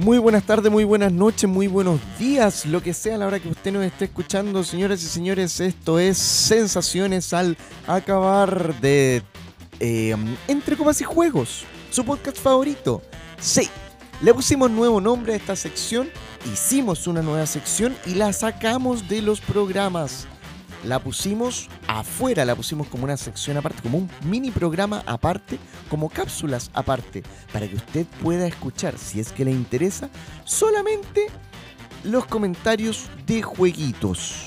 Muy buenas tardes, muy buenas noches, muy buenos días, lo que sea a la hora que usted nos esté escuchando, señoras y señores. Esto es Sensaciones al acabar de eh, Entre Copas y Juegos, su podcast favorito. Sí, le pusimos nuevo nombre a esta sección, hicimos una nueva sección y la sacamos de los programas la pusimos afuera, la pusimos como una sección aparte, como un mini programa aparte, como cápsulas aparte, para que usted pueda escuchar, si es que le interesa, solamente los comentarios de jueguitos.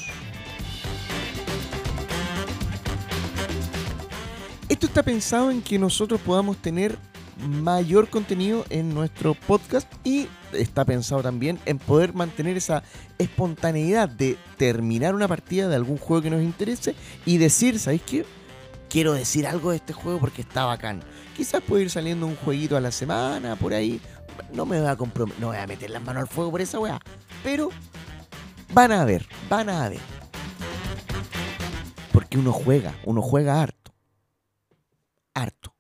Esto está pensado en que nosotros podamos tener mayor contenido en nuestro podcast y está pensado también en poder mantener esa espontaneidad de terminar una partida de algún juego que nos interese y decir, ¿sabéis qué? Quiero decir algo de este juego porque está bacán. Quizás puede ir saliendo un jueguito a la semana, por ahí. No me voy a no voy a meter las manos al fuego por esa weá. Pero van a ver, van a ver. Porque uno juega, uno juega harto. Harto.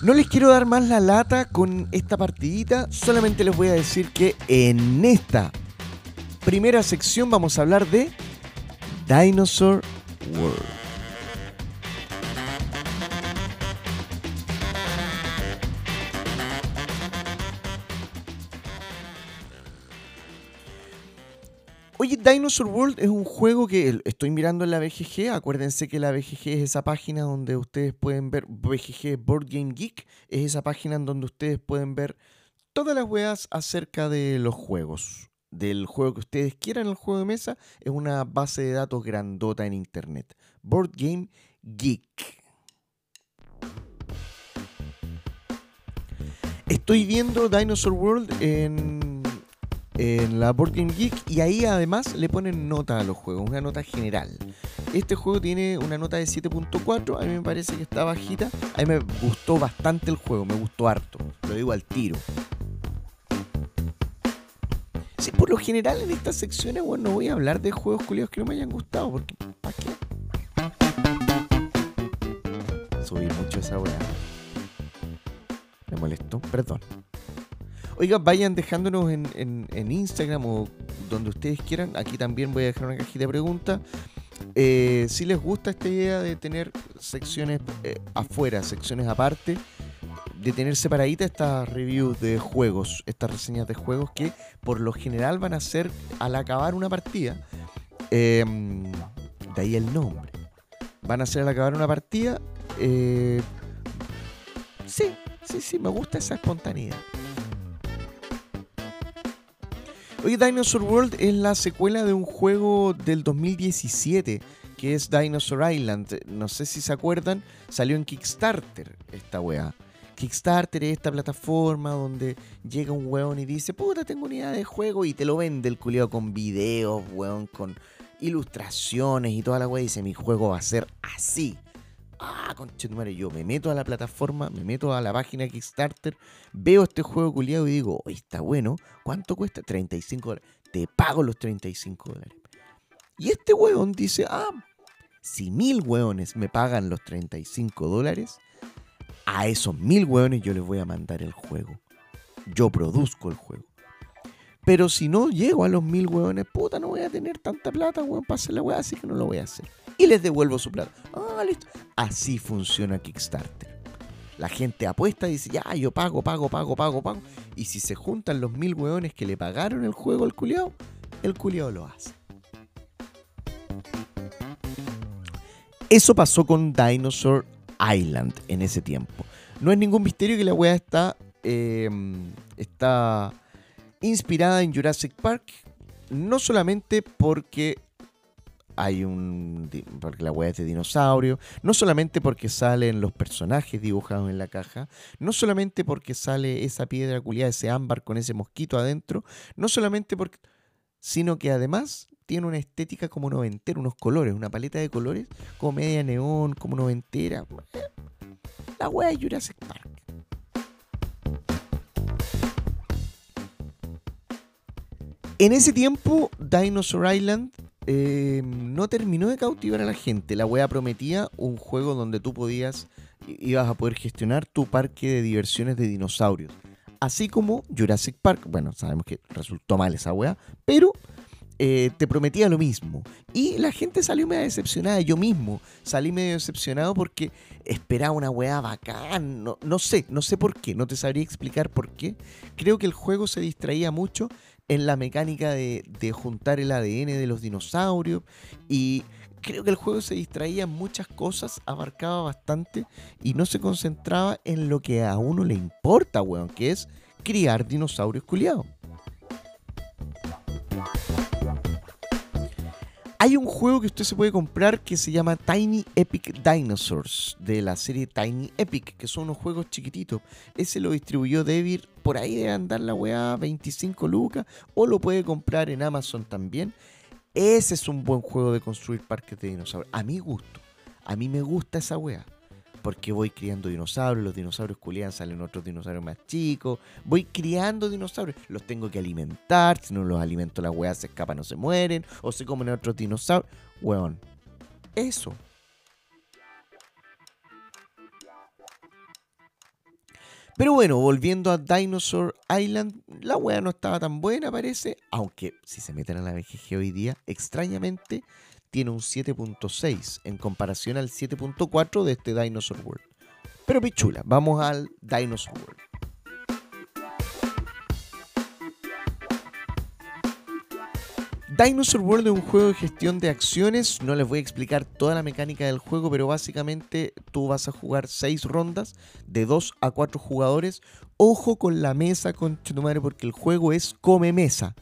No les quiero dar más la lata con esta partidita, solamente les voy a decir que en esta primera sección vamos a hablar de Dinosaur World. Oye, Dinosaur World es un juego que estoy mirando en la BGG. Acuérdense que la BGG es esa página donde ustedes pueden ver. BGG Board Game Geek es esa página en donde ustedes pueden ver todas las weas acerca de los juegos. Del juego que ustedes quieran, el juego de mesa. Es una base de datos grandota en internet. Board Game Geek. Estoy viendo Dinosaur World en en la Board Game Geek y ahí además le ponen nota a los juegos, una nota general. Este juego tiene una nota de 7.4, a mí me parece que está bajita. A mí me gustó bastante el juego, me gustó harto, lo digo al tiro. Sí, por lo general en estas secciones, bueno, no voy a hablar de juegos culiados que no me hayan gustado, porque ¿para qué? Subí mucho esa weá. Me molestó, perdón. Oiga, vayan dejándonos en, Instagram o donde ustedes quieran. Aquí también voy a dejar una cajita de preguntas. Eh, si les gusta esta idea de tener secciones eh, afuera, secciones aparte, de tener separaditas estas reviews de juegos, estas reseñas de juegos que por lo general van a ser al acabar una partida. Em, de ahí el nombre. Van a ser al acabar una partida. Eh, sí, sí, sí, me gusta esa espontaneidad. Oye, Dinosaur World es la secuela de un juego del 2017 que es Dinosaur Island. No sé si se acuerdan, salió en Kickstarter esta weá. Kickstarter es esta plataforma donde llega un weón y dice, puta, tengo una idea de juego y te lo vende el culiado con videos, weón, con ilustraciones y toda la weá. Dice, mi juego va a ser así ah, conchetumare, yo me meto a la plataforma, me meto a la página Kickstarter, veo este juego culiado y digo, oye, está bueno, ¿cuánto cuesta? 35 dólares. Te pago los 35 dólares. Y este weón dice, ah, si mil weones me pagan los 35 dólares, a esos mil weones yo les voy a mandar el juego. Yo produzco el juego. Pero si no llego a los mil weones, puta, no voy a tener tanta plata, weón, para hacer la weá, así que no lo voy a hacer y les devuelvo su plata. Ah, listo. Así funciona Kickstarter. La gente apuesta y dice, ya, yo pago, pago, pago, pago, pago. Y si se juntan los mil hueones que le pagaron el juego al culiao, el culiao lo hace. Eso pasó con Dinosaur Island en ese tiempo. No es ningún misterio que la weá está, em, está inspirada en Jurassic Park. No solamente porque hay un. porque la weá es de dinosaurio. No solamente porque salen los personajes dibujados en la caja. No solamente porque sale esa piedra culiada, ese ámbar con ese mosquito adentro. No solamente porque. sino que además tiene una estética como noventera, unos colores, una paleta de colores, como media neón, como noventera. La weá de Jurassic Park. En ese tiempo, Dinosaur Island eh, no terminó de cautivar a la gente. La wea prometía un juego donde tú podías ibas a poder gestionar tu parque de diversiones de dinosaurios. Así como Jurassic Park, bueno, sabemos que resultó mal esa weá, pero eh, te prometía lo mismo. Y la gente salió medio decepcionada, yo mismo salí medio decepcionado porque esperaba una weá bacán, no, no sé, no sé por qué, no te sabría explicar por qué. Creo que el juego se distraía mucho en la mecánica de, juntar el ADN de los dinosaurios y creo que el juego se distraía en muchas cosas, abarcaba bastante y no se concentraba en lo que a uno le importa, weón, que es criar dinosaurios culiados. Hay un juego que usted se puede comprar que se llama Tiny Epic Dinosaurs, de la serie Tiny Epic, que son unos juegos chiquititos. Ese lo distribuyó Devir, por ahí de andar la weá 25 lucas, o lo puede comprar en Amazon también. Ese es un buen juego de construir parques de dinosaurios. A mi gusto. A mí me gusta esa wea. Porque voy criando dinosaurios, los dinosaurios culiados salen otros dinosaurios más chicos. Voy criando dinosaurios, los tengo que alimentar. Si no los alimento, las weas se escapan, no se mueren. O se comen otros dinosaurios. Weón. Eso. Pero bueno, volviendo a Dinosaur Island, la wea no estaba tan buena, parece. Aunque si se meten a la BGG hoy día, extrañamente tiene un 7.6 en comparación al 7.4 de este Dinosaur World. Pero pichula, vamos al Dinosaur World. Dinosaur World es un juego de gestión de acciones. No les voy a explicar toda la mecánica del juego, pero básicamente tú vas a jugar 6 rondas de 2 a 4 jugadores. Ojo con la mesa, con madre, porque el juego es come mesa.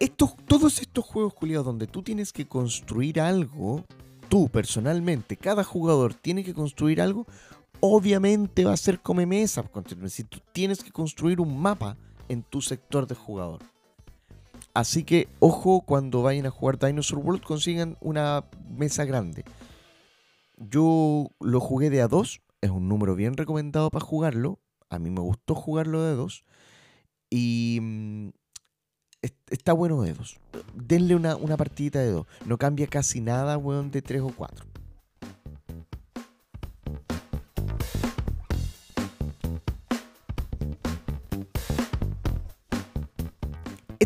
Estos, todos estos juegos, culiados, donde tú tienes que construir algo, tú personalmente, cada jugador tiene que construir algo, obviamente va a ser come mesa. Si tú tienes que construir un mapa en tu sector de jugador. Así que ojo cuando vayan a jugar Dinosaur World consigan una mesa grande. Yo lo jugué de a 2, es un número bien recomendado para jugarlo. A mí me gustó jugarlo de a 2. Y mm, está bueno de 2. Denle una, una partidita de 2. No cambia casi nada, weón, de 3 o 4.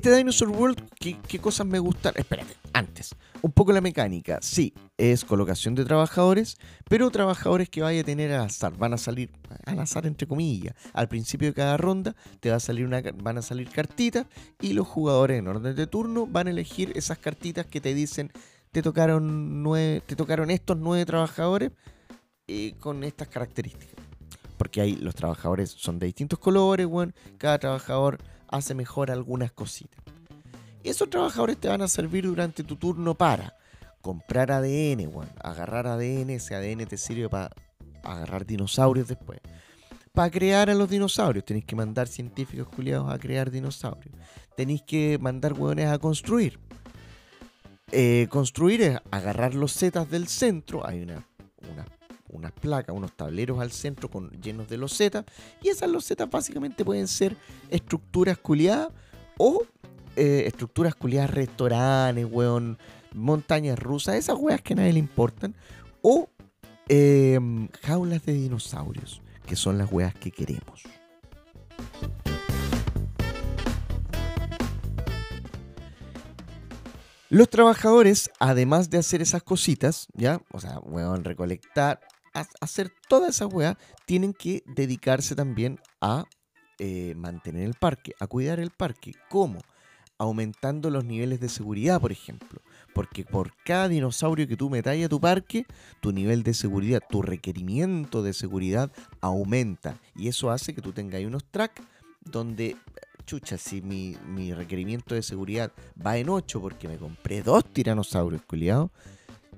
Este Dinosaur World, ¿qué, cosas me gustan? Espérate, antes, un poco la mecánica. Sí, es colocación de trabajadores, pero trabajadores que vaya a tener al azar. Van a salir al azar, entre comillas. Al principio de cada ronda te va a salir una, van a salir cartitas y los jugadores en orden de turno van a elegir esas cartitas que te dicen te tocaron, nueve, te tocaron estos nueve trabajadores y con estas características. Porque ahí los trabajadores son de distintos colores, bueno, cada trabajador hace mejor algunas cositas. Y esos trabajadores te van a servir durante tu turno para comprar ADN, agarrar ADN, ese ADN te sirve para agarrar dinosaurios después. Para crear a los dinosaurios, tenéis que mandar científicos culiados a crear dinosaurios. Tenéis que mandar hueones a construir. Eh, construir es agarrar los zetas del centro. Hay una, una unas placas, unos tableros al centro con, llenos de losetas. Y esas losetas básicamente pueden ser estructuras culiadas o eh, estructuras culiadas, restaurantes, weón, montañas rusas, esas weas que a nadie le importan. O em, jaulas de dinosaurios, que son las weas que queremos. Los trabajadores, además de hacer esas cositas, ¿ya? O sea, weón, recolectar, hacer toda esa weá, tienen que dedicarse también a eh, mantener el parque, a cuidar el parque. ¿Cómo? Aumentando los niveles de seguridad, por ejemplo. Porque por cada dinosaurio que tú metas a tu parque, tu nivel de seguridad, tu requerimiento de seguridad aumenta. Y eso hace que tú tengas unos tracks donde, chucha, si mi, mi requerimiento de seguridad va en 8 porque me compré dos tiranosaurios, culiados,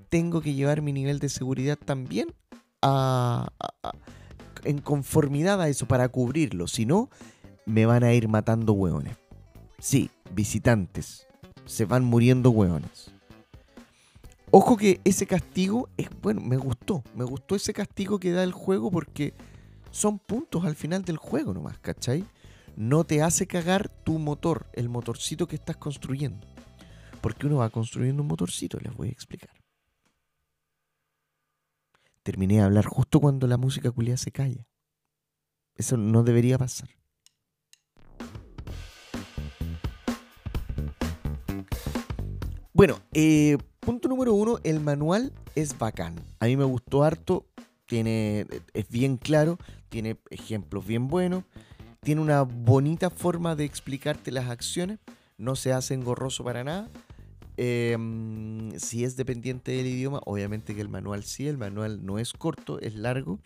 tengo que llevar mi nivel de seguridad también en conformidad a eso para cubrirlo. Si no, me van a ir matando hueones. Sí, visitantes. Se van muriendo hueones. Ojo que ese castigo es bueno, me gustó. Me gustó ese castigo que da el juego porque son puntos al final del juego nomás, ¿cachai? No te hace cagar tu motor, el motorcito que estás construyendo. Porque uno va construyendo un motorcito, les voy a explicar. terminé de hablar justo cuando la música culia se calla. Eso no debería pasar. Bueno, eh, punto número uno, el manual es bacán. A mí me gustó harto, tiene, es bien claro, tiene ejemplos bien buenos, tiene una bonita forma de explicarte las acciones, no se hace engorroso para nada. Em, si es dependiente del idioma, obviamente que el manual sí, el manual no es corto, es largo,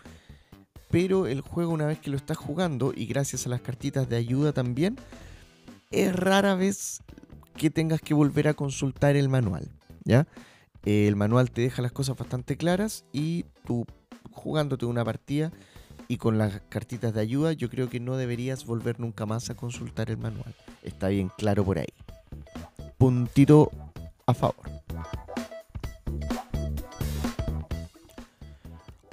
pero el juego una vez que lo estás jugando y gracias a las cartitas de ayuda también, es rara vez que tengas que volver a consultar el manual, ¿ya? El manual te deja las cosas bastante claras y tú jugándote una partida y con las cartitas de ayuda, yo creo que no deberías volver nunca más a consultar el manual. Está bien claro por ahí. Puntito a favor.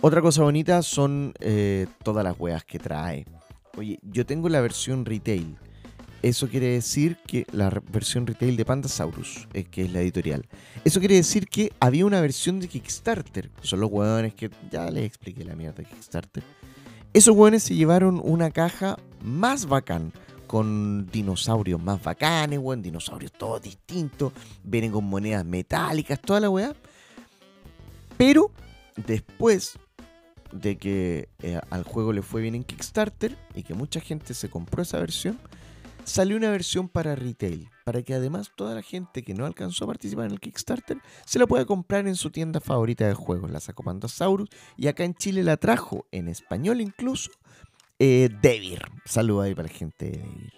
Otra cosa bonita son eh, todas las weas que trae. Oye, yo tengo la versión retail. Eso quiere decir que la versión retail de Pandasaurus, eh, que es la editorial. Eso quiere decir que había una versión de Kickstarter. Son los hueones que ya les expliqué la mierda de Kickstarter. Esos hueones se llevaron una caja más bacán. Con dinosaurios más bacanes, weón. Dinosaurios todos distintos. Vienen con monedas metálicas, toda la weá. Pero después de que eh, al juego le fue bien en Kickstarter y que mucha gente se compró esa versión, salió una versión para retail, para que además toda la gente que no alcanzó a participar en el Kickstarter se la pueda comprar en su tienda favorita de juegos, la sacó Pandasaurus, y acá en Chile la trajo, en español incluso, eh, Devir. Ahí para la gente de Devir.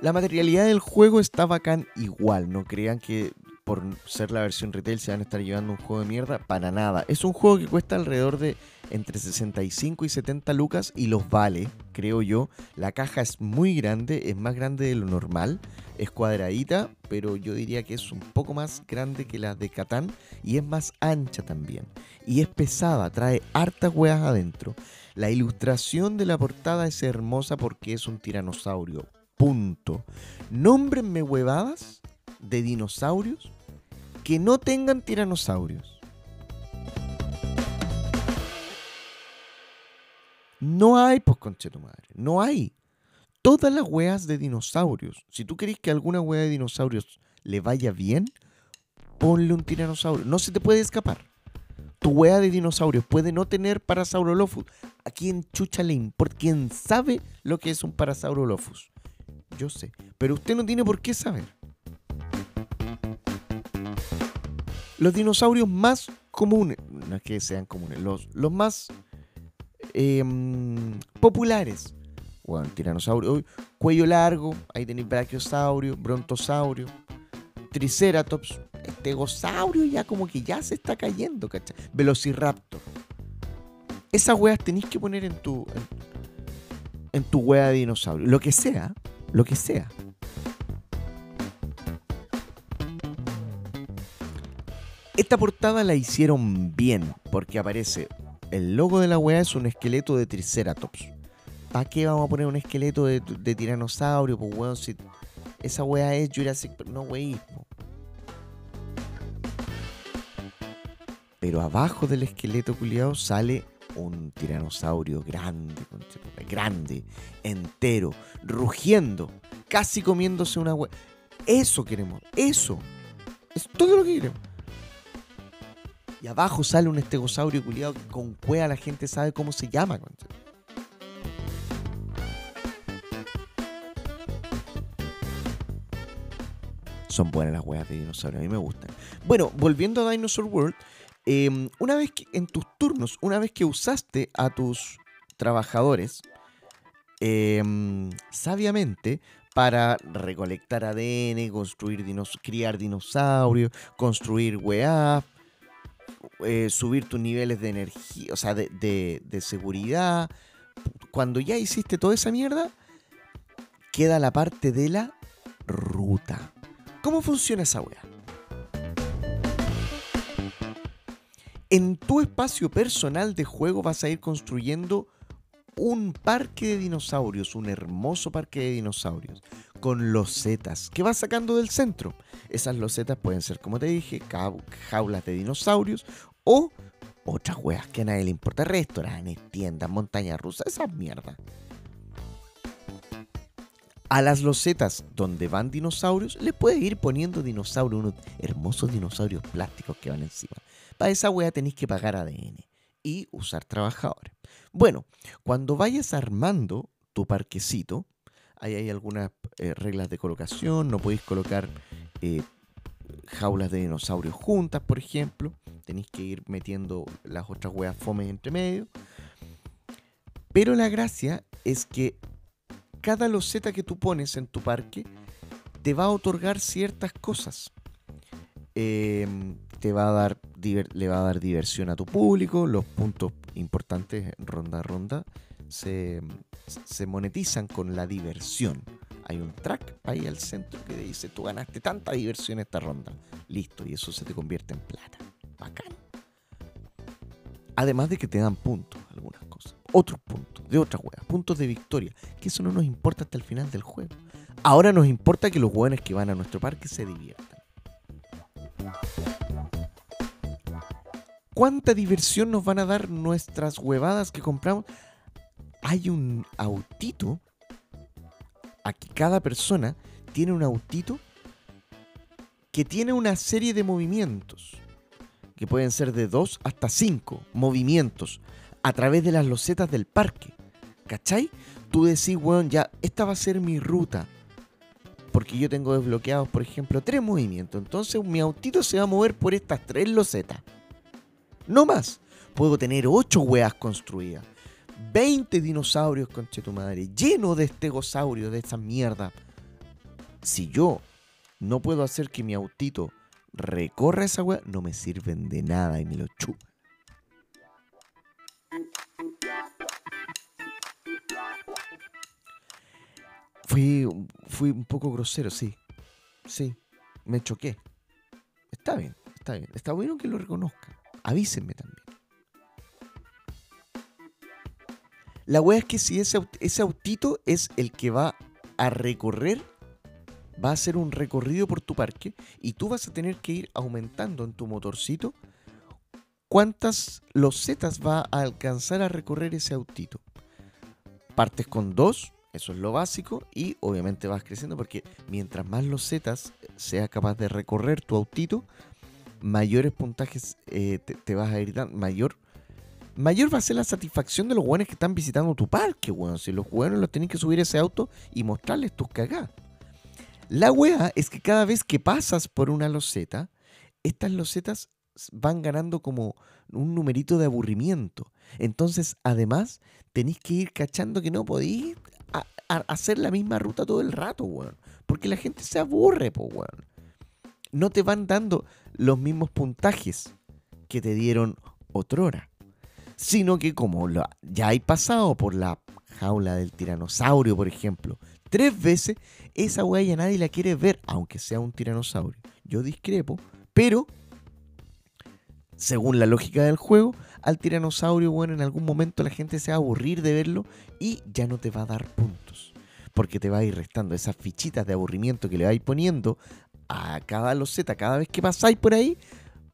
La materialidad del juego está bacán igual, no crean que por ser la versión retail se van a estar llevando un juego de mierda, para nada. Es un juego que cuesta alrededor de entre 65 y 70 lucas y los vale, creo yo. La caja es muy grande, es más grande de lo normal, es cuadradita, pero yo diría que es un poco más grande que la de Catán y es más ancha también. Y es pesada, trae hartas hueas adentro. La ilustración de la portada es hermosa porque es un tiranosaurio. Punto. Nómbrenme huevadas de dinosaurios que no tengan tiranosaurios. No hay, pues conche tu madre, no hay. Todas las weas de dinosaurios. Si tú querés que alguna wea de dinosaurios le vaya bien, ponle un tiranosaurio. No se te puede escapar. Tu wea de dinosaurios puede no tener Parasaurolophus. ¿A quién chucha le importa? ¿Quién sabe lo que es un Parasaurolophus? Yo sé. Pero usted no tiene por qué saber. Los dinosaurios más comunes, no es que sean comunes, los, los más em, populares. Bueno, tiranosaurio, cuello largo, ahí tenéis brachiosaurio, brontosaurio, triceratops, estegosaurio ya como que ya se está cayendo, ¿cachai? Velociraptor. Esas weas tenéis que poner en tu, en, tu wea de dinosaurio. Lo que sea, lo que sea. Esta portada la hicieron bien, porque aparece el logo de la weá es un esqueleto de Triceratops. ¿Para qué vamos a poner un esqueleto de, tiranosaurio? Pues weón, si esa weá es Jurassic No weísmo. Pero abajo del esqueleto culiado sale un tiranosaurio grande, grande, entero, rugiendo, casi comiéndose una weá. Eso queremos, eso. Es todo lo que queremos. Y abajo sale un estegosaurio culiado con cueva la gente sabe cómo se llama. Son buenas las weas de dinosaurio, a mí me gustan. Bueno, volviendo a Dinosaur World, em, una vez que en tus turnos, una vez que usaste a tus trabajadores em, sabiamente para recolectar ADN, construir dinos criar dinosaurios, construir weas, eh, subir tus niveles de energía, o sea, de, seguridad. Cuando ya hiciste toda esa mierda, queda la parte de la ruta. ¿Cómo funciona esa wea? En tu espacio personal de juego vas a ir construyendo un parque de dinosaurios, un hermoso parque de dinosaurios, con losetas que vas sacando del centro. Esas losetas pueden ser, como te dije, jaulas de dinosaurios o otras weas que a nadie le importa. Restaurantes, tiendas, montañas rusas, esas mierdas. A las losetas donde van dinosaurios, le puedes ir poniendo dinosaurios, unos hermosos dinosaurios plásticos que van encima. Para esa wea tenéis que pagar ADN y usar trabajadores. Bueno, cuando vayas armando tu parquecito, ahí hay algunas eh, reglas de colocación, no podéis colocar eh, jaulas de dinosaurios juntas, por ejemplo, tenéis que ir metiendo las otras weas fomes entre medio. Pero la gracia es que cada loseta que tú pones en tu parque te va a otorgar ciertas cosas. Em, te va a dar, le va a dar diversión a tu público, los puntos importantes ronda a ronda se, se monetizan con la diversión. Hay un track ahí al centro que dice, tú ganaste tanta diversión esta ronda. Listo, y eso se te convierte en plata. Bacán. Además de que te dan puntos, algunas cosas. Otros puntos, de otras huevas, puntos de victoria. Que eso no nos importa hasta el final del juego. Ahora nos importa que los hueones que van a nuestro parque se diviertan. ¿Cuánta diversión nos van a dar nuestras huevadas que compramos? Hay un autito. Aquí cada persona tiene un autito que tiene una serie de movimientos que pueden ser de 2 hasta 5 movimientos a través de las losetas del parque. ¿Cachai? Tú decís, weón, ya, esta va a ser mi ruta. Porque yo tengo desbloqueados, por ejemplo, tres movimientos. Entonces mi autito se va a mover por estas tres losetas. No más. Puedo tener 8 weas construidas. 20 dinosaurios, conche tu madre. Lleno de estegosaurios, de esa mierda. Si yo no puedo hacer que mi autito recorra esa weá, no me sirven de nada y me lo chupan. Fui, fui un poco grosero, sí. Sí, me choqué. Está bien, está bien. Está bueno que lo reconozca. Avísenme también. La weá es que si ese, ese autito es el que va a recorrer va a hacer un recorrido por tu parque y tú vas a tener que ir aumentando en tu motorcito cuántas losetas va a alcanzar a recorrer ese autito. Partes con dos, eso es lo básico, y obviamente vas creciendo porque mientras más losetas sea capaz de recorrer tu autito, mayores puntajes eh, te, vas a ir mayor mayor va a ser la satisfacción de los buenos que están visitando tu parque, weón. Si los buenos los tienen que subir ese auto y mostrarles tus cagadas. La wea es que cada vez que pasas por una loseta, estas losetas van ganando como un numerito de aburrimiento. Entonces, además, tenéis que ir cachando que no podéis hacer la misma ruta todo el rato, weón. Porque la gente se aburre, po, weón. No te van dando los mismos puntajes que te dieron otrora. Sino que como ya hay pasado por la jaula del tiranosaurio, por ejemplo, tres veces, esa weá ya nadie la quiere ver, aunque sea un tiranosaurio. Yo discrepo, pero según la lógica del juego, al tiranosaurio, bueno, en algún momento la gente se va a aburrir de verlo y ya no te va a dar puntos. Porque te va a ir restando esas fichitas de aburrimiento que le vais poniendo a cada loseta cada vez que pasáis por ahí,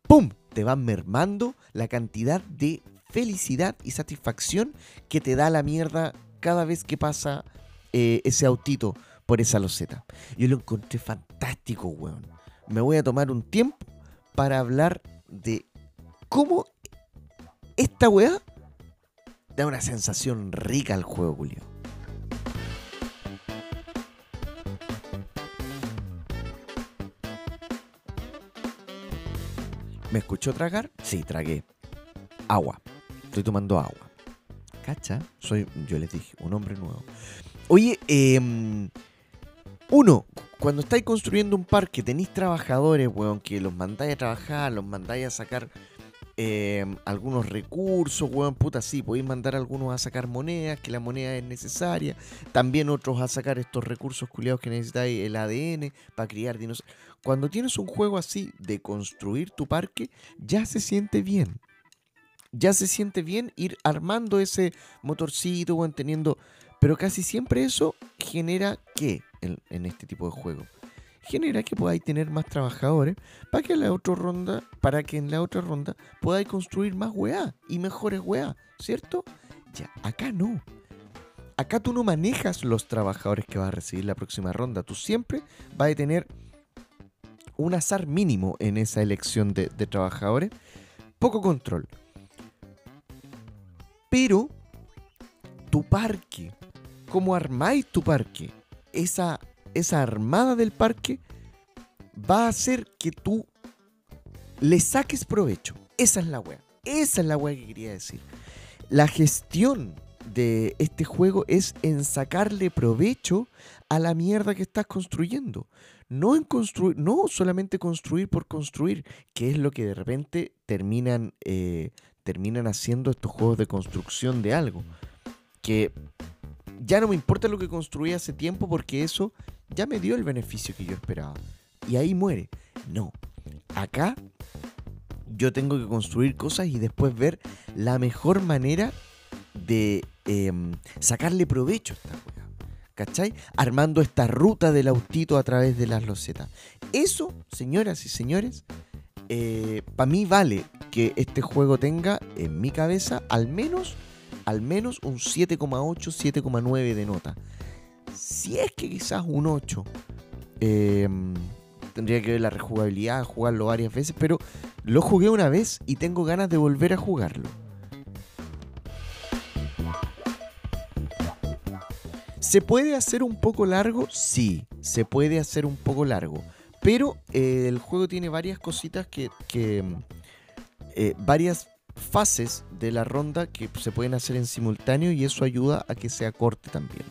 ¡pum! Te van mermando la cantidad de felicidad y satisfacción que te da la mierda cada vez que pasa eh, ese autito por esa loseta. Yo lo encontré fantástico, weón. Me voy a tomar un tiempo para hablar de cómo esta weá da una sensación rica al juego, Julio. ¿Me escuchó tragar? Sí, tragué. Agua. Estoy tomando agua. ¿Cacha? Soy, yo les dije, un hombre nuevo. Oye, em, uno, cuando estáis construyendo un parque, tenéis trabajadores, weón, que los mandáis a trabajar, los mandáis a sacar em, algunos recursos, weón, puta, sí, podéis mandar a algunos a sacar monedas, que la moneda es necesaria, también otros a sacar estos recursos culiados que necesitáis, el ADN, para criar dinosaurios. Cuando tienes un juego así de construir tu parque, ya se siente bien. Ya se siente bien ir armando ese motorcito, weón, teniendo pero casi siempre eso genera que en, este tipo de juego? Genera que podáis tener más trabajadores para que en la otra ronda, para que en la otra ronda podáis construir más weá y mejores weá, ¿cierto? Ya, acá no. Acá tú no manejas los trabajadores que vas a recibir la próxima ronda. Tú siempre vas a tener un azar mínimo en esa elección de, de trabajadores. Poco control. Pero tu parque, cómo armáis tu parque, esa, esa armada del parque va a hacer que tú le saques provecho. Esa es la wea. Esa es la wea que quería decir. La gestión de este juego es en sacarle provecho a la mierda que estás construyendo. No en no solamente construir por construir, que es lo que de repente terminan, eh, terminan haciendo estos juegos de construcción de algo. Que ya no me importa lo que construí hace tiempo porque eso ya me dio el beneficio que yo esperaba. Y ahí muere. No. Acá yo tengo que construir cosas y después ver la mejor manera de em, sacarle provecho a esta weá. ¿Cachai? Armando esta ruta del autito a través de las losetas. Eso, señoras y señores, eh, para mí vale que este juego tenga en mi cabeza al menos, al menos un 7,8, 7,9 de nota. Si es que quizás un 8. Em, tendría que ver la rejugabilidad, jugarlo varias veces, pero lo jugué una vez y tengo ganas de volver a jugarlo. ¿Se puede hacer un poco largo? Sí, se puede hacer un poco largo. Pero eh, el juego tiene varias cositas que. Eh, varias fases de la ronda que se pueden hacer en simultáneo y eso ayuda a que sea corte también.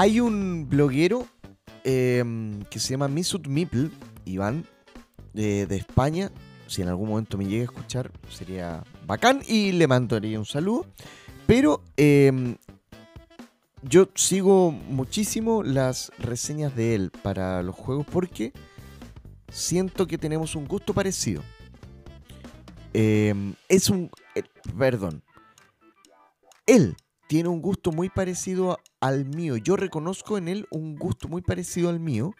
Hay un bloguero em, que se llama Misut Mipl, Iván, de, España. Si en algún momento me llega a escuchar, sería bacán y le mandaría un saludo. Pero em, yo sigo muchísimo las reseñas de él para los juegos porque siento que tenemos un gusto parecido. Em, es un... Eh, perdón. Él tiene un gusto muy parecido al mío. Yo reconozco en él un gusto muy parecido al mío.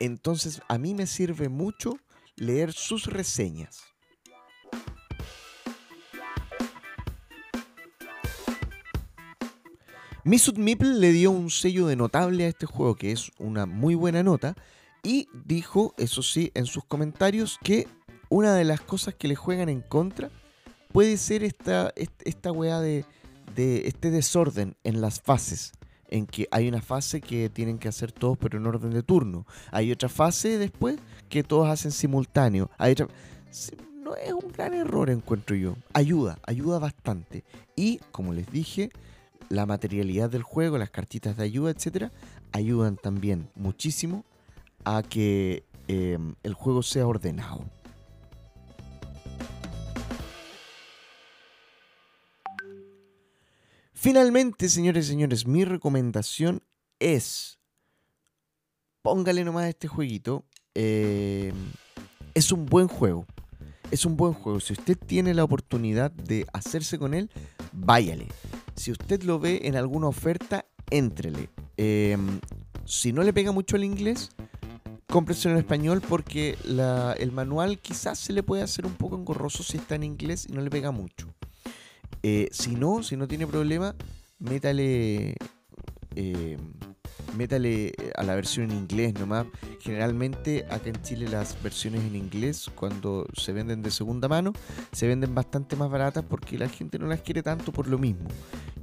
Entonces a mí me sirve mucho leer sus reseñas. Misut Mipple le dio un sello de notable a este juego, que es una muy buena nota, y dijo, eso sí, en sus comentarios, que una de las cosas que le juegan en contra puede ser esta, esta weá de, de este desorden en las fases en que hay una fase que tienen que hacer todos pero en orden de turno. Hay otra fase después que todos hacen simultáneo. Hay otra... No es un gran error, encuentro yo. Ayuda, ayuda bastante. Y, como les dije, la materialidad del juego, las cartitas de ayuda, etcétera, ayudan también muchísimo a que eh, el juego sea ordenado. Finalmente, señores y señores, mi recomendación es póngale nomás este jueguito. Eh, es un buen juego. Es un buen juego. Si usted tiene la oportunidad de hacerse con él, váyale. Si usted lo ve en alguna oferta, éntrele. Em, si no le pega mucho el inglés, cómprese en español porque el manual quizás se le puede hacer un poco engorroso si está en inglés y no le pega mucho. Eh, si no, si no tiene problema, métale em, métale eh, a la versión en inglés nomás. Generalmente acá en Chile las versiones en inglés cuando se venden de segunda mano se venden bastante más baratas porque la gente no las quiere tanto por lo mismo.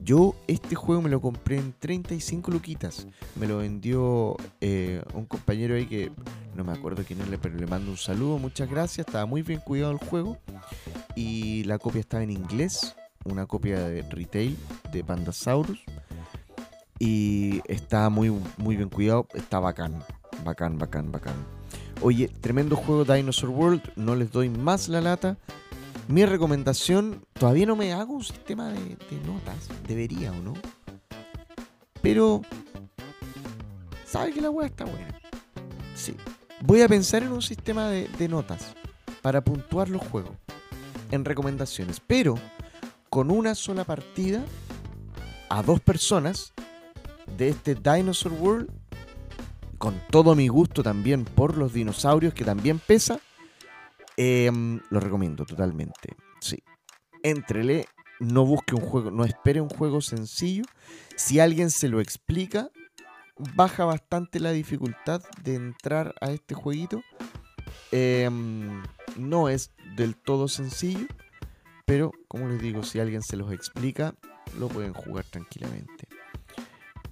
Yo este juego me lo compré en 35 luquitas. Me lo vendió eh, un compañero ahí que no me acuerdo quién es, pero le mando un saludo. Muchas gracias. Estaba muy bien cuidado el juego. Y la copia estaba en inglés. Una copia de retail de Pandasaurus. Y está muy, muy bien cuidado. Está bacán. Bacán, bacán, bacán. Oye, tremendo juego Dinosaur World. No les doy más la lata. Mi recomendación, todavía no me hago un sistema de, notas. Debería o no. Pero, ¿sabe que la web está buena? Sí. Voy a pensar en un sistema de, de notas para puntuar los juegos en recomendaciones. Pero con una sola partida a dos personas de este Dinosaur World, con todo mi gusto también por los dinosaurios, que también pesa, em, lo recomiendo totalmente. Sí. Entrele, no busque un juego, no espere un juego sencillo. Si alguien se lo explica, baja bastante la dificultad de entrar a este jueguito. Em, no es del todo sencillo, pero como les digo, si alguien se los explica, lo pueden jugar tranquilamente.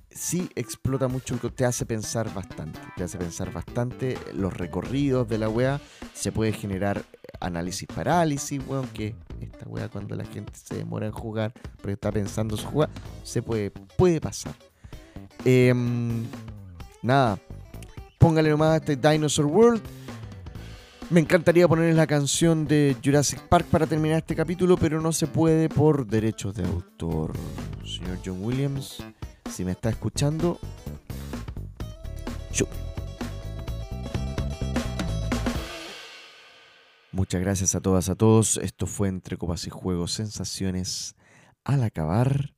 Sí explota mucho, te hace pensar bastante, te hace pensar bastante los recorridos de la wea, se puede generar análisis parálisis, weón, que esta wea cuando la gente se demora en jugar porque está pensando su jugar, se puede, puede pasar. Em, nada, póngale nomás a este Dinosaur World. Me encantaría ponerles la canción de Jurassic Park para terminar este capítulo, pero no se puede por derechos de autor. Señor John Williams, si me está escuchando, Muchas gracias a todas, a todos. Esto fue Entre Copas y Juegos, Sensaciones al acabar.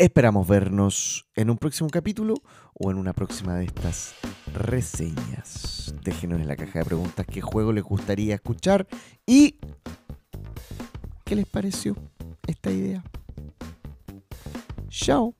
Esperamos vernos en un próximo capítulo o en una próxima de estas reseñas. Déjenos en la caja de preguntas qué juego les gustaría escuchar y qué les pareció esta idea. Chao.